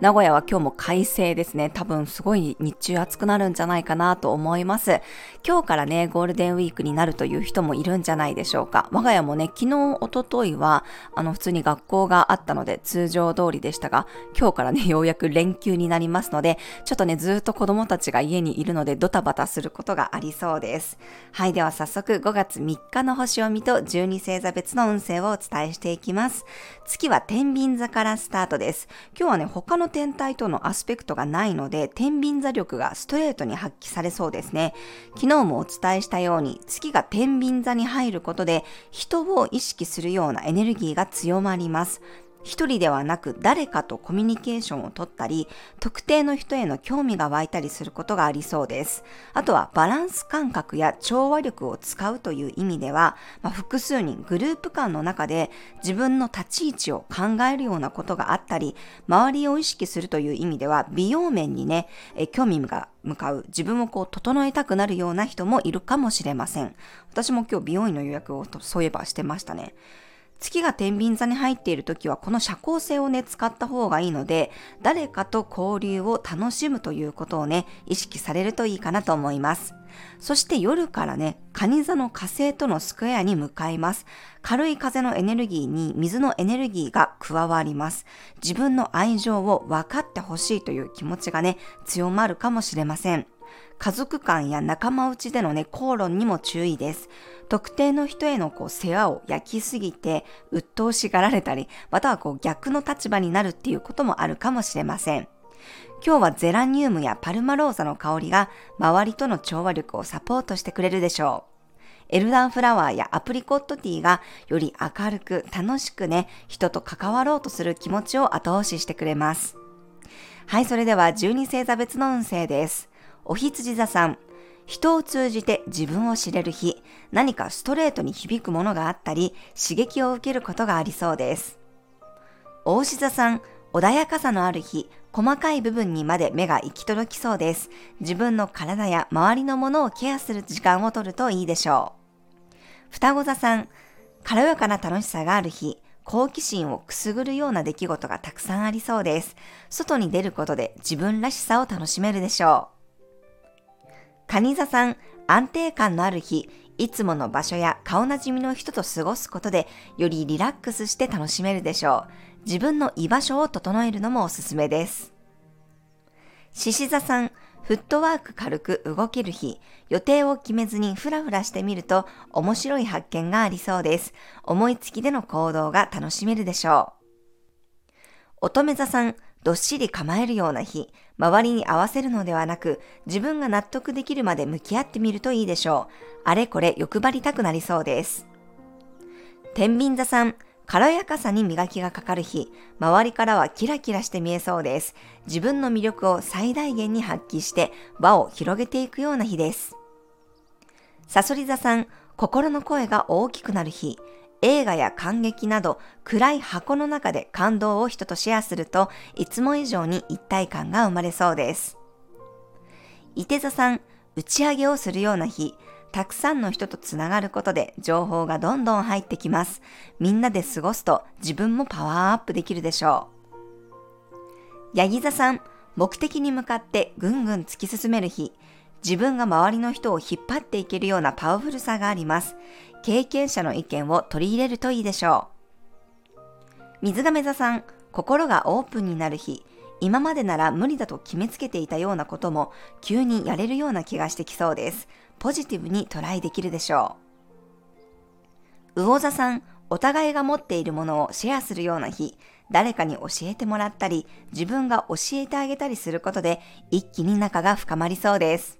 名古屋は今日も快晴ですね。多分すごい日中暑くなるんじゃないかなと思います。今日からね、ゴールデンウィークになるという人もいるんじゃないでしょうか。我が家もね、昨日、おとといは、あの、普通に学校があったので通常通りでしたが、今日からね、ようやく連休になりますので、ちょっとね、ずっと子供たちが家にいるのでドタバタすることがありそうです。はい、では早速5月3日の星を見と12星座別の運勢をお伝えしていきます。月は天秤座からスタートです。今日はね、他の天体とのアスペクトがないので、天秤座力がストレートに発揮されそうですね。昨日もお伝えしたように、月が天秤座に入ることで、人を意識するようなエネルギーが強まります。一人ではなく誰かとコミュニケーションをとったり、特定の人への興味が湧いたりすることがありそうです。あとはバランス感覚や調和力を使うという意味では、まあ、複数人グループ間の中で自分の立ち位置を考えるようなことがあったり、周りを意識するという意味では美容面にね、え興味が向かう自分をこう整えたくなるような人もいるかもしれません。私も今日美容院の予約をそういえばしてましたね。月が天秤座に入っている時はこの社交性をね、使った方がいいので、誰かと交流を楽しむということをね、意識されるといいかなと思います。そして夜からね、蟹座の火星とのスクエアに向かいます。軽い風のエネルギーに水のエネルギーが加わります。自分の愛情を分かってほしいという気持ちがね、強まるかもしれません。家族間や仲間内でのね、口論にも注意です。特定の人へのこう世話を焼きすぎて、鬱陶しがられたり、またはこう逆の立場になるっていうこともあるかもしれません。今日はゼラニウムやパルマローザの香りが周りとの調和力をサポートしてくれるでしょう。エルダンフラワーやアプリコットティーがより明るく楽しくね、人と関わろうとする気持ちを後押ししてくれます。はい、それでは12星座別の運勢です。お羊座さん、人を通じて自分を知れる日、何かストレートに響くものがあったり、刺激を受けることがありそうです。大志座さん、穏やかさのある日、細かい部分にまで目が行き届きそうです。自分の体や周りのものをケアする時間をとるといいでしょう。双子座さん、軽やかな楽しさがある日、好奇心をくすぐるような出来事がたくさんありそうです。外に出ることで自分らしさを楽しめるでしょう。蟹座さん、安定感のある日、いつもの場所や顔なじみの人と過ごすことで、よりリラックスして楽しめるでしょう。自分の居場所を整えるのもおすすめです。獅子座さん、フットワーク軽く動ける日、予定を決めずにふらふらしてみると面白い発見がありそうです。思いつきでの行動が楽しめるでしょう。乙女座さん、どっしり構えるような日、周りに合わせるのではなく、自分が納得できるまで向き合ってみるといいでしょう。あれこれ欲張りたくなりそうです。天秤座さん、軽やかさに磨きがかかる日、周りからはキラキラして見えそうです。自分の魅力を最大限に発揮して輪を広げていくような日です。サソリ座さん、心の声が大きくなる日、映画や感激など暗い箱の中で感動を人とシェアするといつも以上に一体感が生まれそうです。伊手座さん、打ち上げをするような日、たくさんの人とつながることで情報がどんどん入ってきます。みんなで過ごすと自分もパワーアップできるでしょう。ヤギ座さん、目的に向かってぐんぐん突き進める日、自分が周りの人を引っ張っていけるようなパワフルさがあります。経験者の意見を取り入れるといいでしょう。水亀座さん、心がオープンになる日、今までなら無理だと決めつけていたようなことも急にやれるような気がしてきそうです。ポジティブにトライできるでしょう。魚座さん、お互いが持っているものをシェアするような日、誰かに教えてもらったり、自分が教えてあげたりすることで一気に仲が深まりそうです。